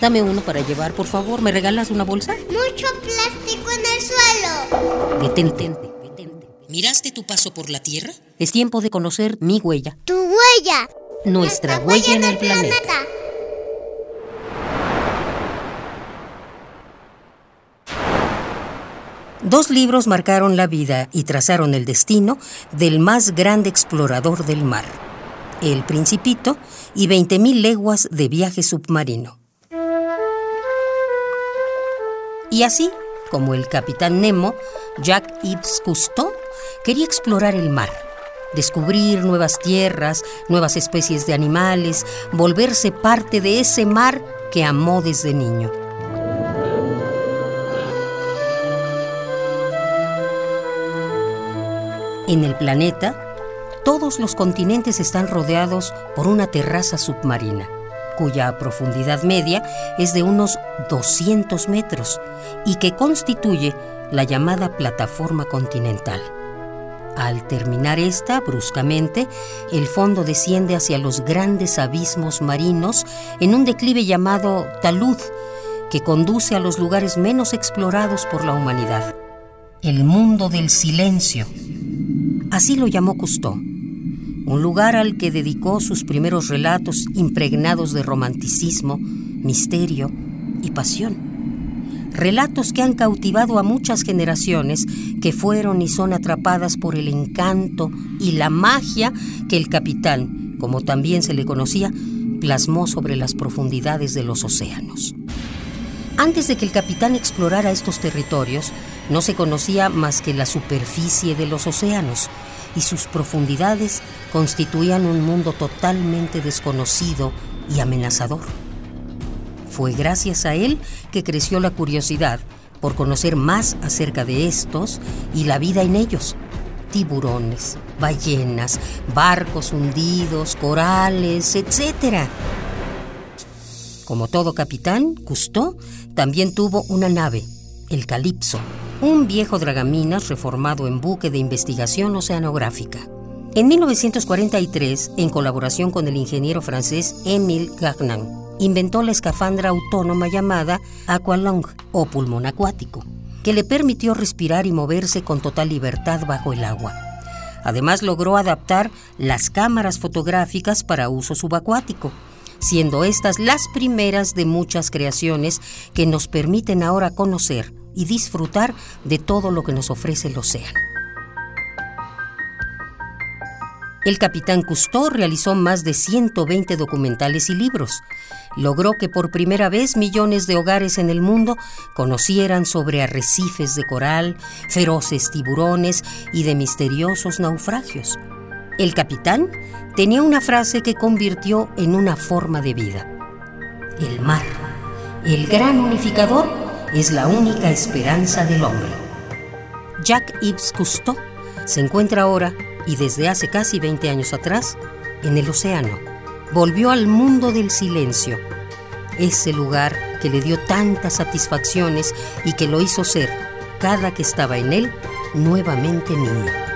Dame uno para llevar, por favor. ¿Me regalas una bolsa? Mucho plástico en el suelo. Detente, detente. ¿Miraste tu paso por la Tierra? Es tiempo de conocer mi huella. Tu huella. Nuestra huella en el planeta. Dos libros marcaron la vida y trazaron el destino del más grande explorador del mar, El Principito y 20.000 leguas de viaje submarino. Y así, como el capitán Nemo, Jack Yves Cousteau quería explorar el mar, descubrir nuevas tierras, nuevas especies de animales, volverse parte de ese mar que amó desde niño. En el planeta, todos los continentes están rodeados por una terraza submarina cuya profundidad media es de unos 200 metros y que constituye la llamada plataforma continental. Al terminar esta, bruscamente, el fondo desciende hacia los grandes abismos marinos en un declive llamado talud, que conduce a los lugares menos explorados por la humanidad. El mundo del silencio. Así lo llamó Cousteau un lugar al que dedicó sus primeros relatos impregnados de romanticismo, misterio y pasión. Relatos que han cautivado a muchas generaciones que fueron y son atrapadas por el encanto y la magia que el capitán, como también se le conocía, plasmó sobre las profundidades de los océanos. Antes de que el capitán explorara estos territorios, no se conocía más que la superficie de los océanos, y sus profundidades constituían un mundo totalmente desconocido y amenazador. Fue gracias a él que creció la curiosidad por conocer más acerca de estos y la vida en ellos. Tiburones, ballenas, barcos hundidos, corales, etc. Como todo capitán, Cousteau también tuvo una nave, el Calipso, un viejo dragaminas reformado en buque de investigación oceanográfica. En 1943, en colaboración con el ingeniero francés Émile Gagnan, inventó la escafandra autónoma llamada Aqualung o pulmón acuático, que le permitió respirar y moverse con total libertad bajo el agua. Además logró adaptar las cámaras fotográficas para uso subacuático, siendo estas las primeras de muchas creaciones que nos permiten ahora conocer y disfrutar de todo lo que nos ofrece el océano. El capitán Cousteau realizó más de 120 documentales y libros. Logró que por primera vez millones de hogares en el mundo conocieran sobre arrecifes de coral, feroces tiburones y de misteriosos naufragios. El capitán tenía una frase que convirtió en una forma de vida. El mar, el gran unificador es la única esperanza del hombre. Jacques Yves Cousteau se encuentra ahora, y desde hace casi 20 años atrás, en el océano. Volvió al mundo del silencio, ese lugar que le dio tantas satisfacciones y que lo hizo ser, cada que estaba en él, nuevamente niño.